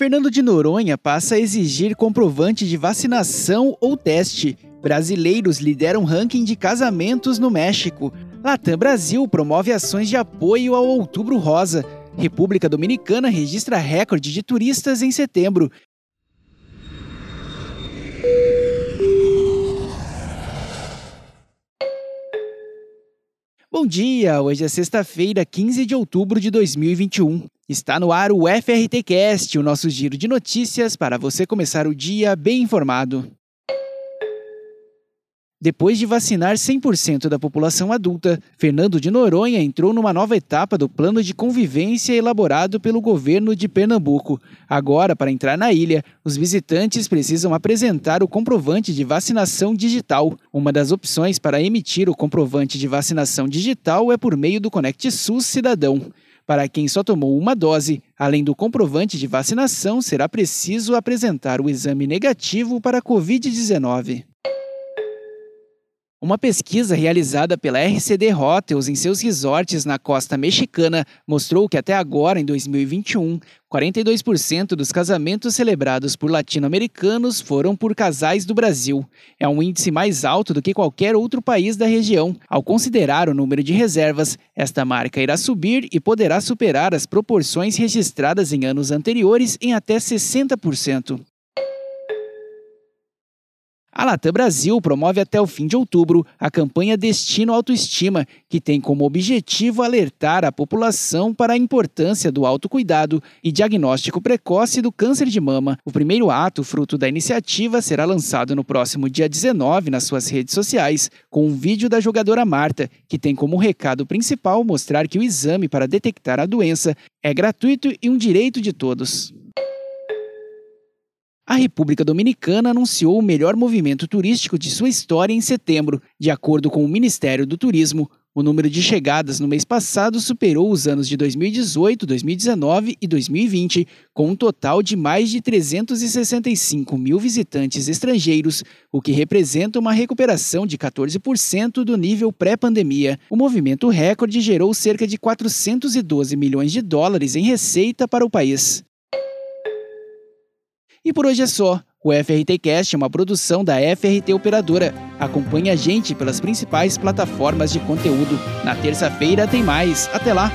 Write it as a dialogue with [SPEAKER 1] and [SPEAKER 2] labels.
[SPEAKER 1] Fernando de Noronha passa a exigir comprovante de vacinação ou teste. Brasileiros lideram ranking de casamentos no México. Latam Brasil promove ações de apoio ao Outubro Rosa. República Dominicana registra recorde de turistas em setembro. Bom dia, hoje é sexta-feira, 15 de outubro de 2021. Está no ar o FRTcast, o nosso giro de notícias para você começar o dia bem informado. Depois de vacinar 100% da população adulta, Fernando de Noronha entrou numa nova etapa do plano de convivência elaborado pelo governo de Pernambuco. Agora, para entrar na ilha, os visitantes precisam apresentar o comprovante de vacinação digital. Uma das opções para emitir o comprovante de vacinação digital é por meio do Conect SUS Cidadão. Para quem só tomou uma dose, além do comprovante de vacinação, será preciso apresentar o exame negativo para a Covid-19. Uma pesquisa realizada pela RCD Hotels em seus resorts na costa mexicana mostrou que até agora, em 2021, 42% dos casamentos celebrados por latino-americanos foram por casais do Brasil. É um índice mais alto do que qualquer outro país da região. Ao considerar o número de reservas, esta marca irá subir e poderá superar as proporções registradas em anos anteriores em até 60%. A Latam Brasil promove até o fim de outubro a campanha Destino Autoestima, que tem como objetivo alertar a população para a importância do autocuidado e diagnóstico precoce do câncer de mama. O primeiro ato, fruto da iniciativa, será lançado no próximo dia 19 nas suas redes sociais, com um vídeo da jogadora Marta, que tem como recado principal mostrar que o exame para detectar a doença é gratuito e um direito de todos. A República Dominicana anunciou o melhor movimento turístico de sua história em setembro. De acordo com o Ministério do Turismo, o número de chegadas no mês passado superou os anos de 2018, 2019 e 2020, com um total de mais de 365 mil visitantes estrangeiros, o que representa uma recuperação de 14% do nível pré-pandemia. O movimento recorde gerou cerca de 412 milhões de dólares em receita para o país. E por hoje é só. O FRT Cast é uma produção da FRT Operadora. Acompanhe a gente pelas principais plataformas de conteúdo. Na terça-feira tem mais. Até lá!